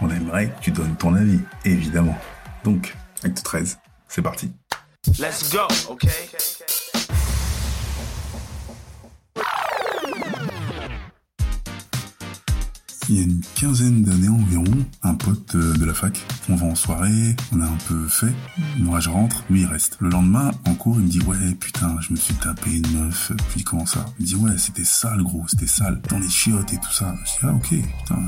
on aimerait que tu donnes ton avis, évidemment. Donc, acte 13, c'est parti. Let's go, okay? Il y a une quinzaine d'années environ, un pote euh, de la fac, on va en soirée, on a un peu fait, moi je rentre, lui il reste. Le lendemain, en cours, il me dit ouais putain, je me suis tapé une meuf, puis comment ça Il me dit ouais c'était sale gros, c'était sale, dans les chiottes et tout ça. Je dis ah ok, putain,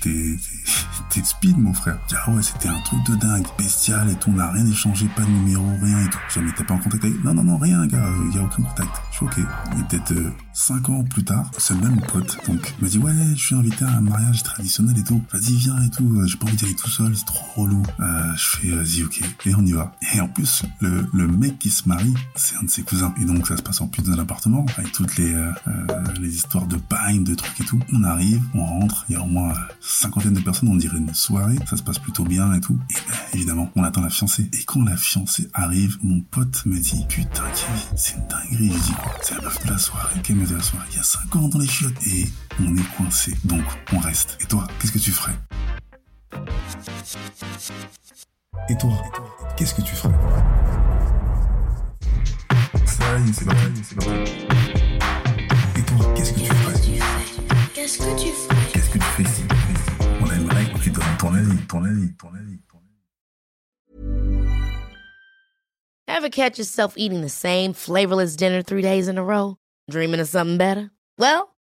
t'es- speed mon frère. Je dis ah ouais c'était un truc de dingue, bestial et tout, on n'a rien échangé, pas de numéro, rien et tout. Je t'es pas en contact avec Non non non rien gars, il y a aucun contact. Je suis ok. Et peut-être 5 ans plus tard, ce même pote donc me dit ouais je suis invité à un traditionnel et tout. Vas-y viens et tout. Euh, J'ai pas envie d'y aller tout seul, c'est trop relou. Euh, je fais vas-y ok et on y va. Et en plus le, le mec qui se marie, c'est un de ses cousins. Et donc ça se passe en plus dans l'appartement avec toutes les euh, euh, les histoires de bain, de trucs et tout. On arrive, on rentre, il y a au moins euh, cinquantaine de personnes, on dirait une soirée. Ça se passe plutôt bien et tout. Et ben, évidemment, on attend la fiancée. Et quand la fiancée arrive, mon pote me dit putain Kevin, c'est une dinguerie. Je dis C'est la meuf de la soirée. Quelle meuf de la soirée Il y a 5 ans dans les chiottes. Et on est coincé. Donc on reste. Et toi, qu'est-ce que tu ferais? Et toi, qu'est-ce que tu ferais? Ça y est, c'est parti, c'est parti. Et toi, qu'est-ce que tu ferais? Qu'est-ce que tu fais Qu'est-ce que tu fais ici? On aimerait que tu donnes ton avis, ton avis, ton avis, ton avis. Ever catch yourself eating the same flavorless dinner three days in a row? Dreaming of something better? Well,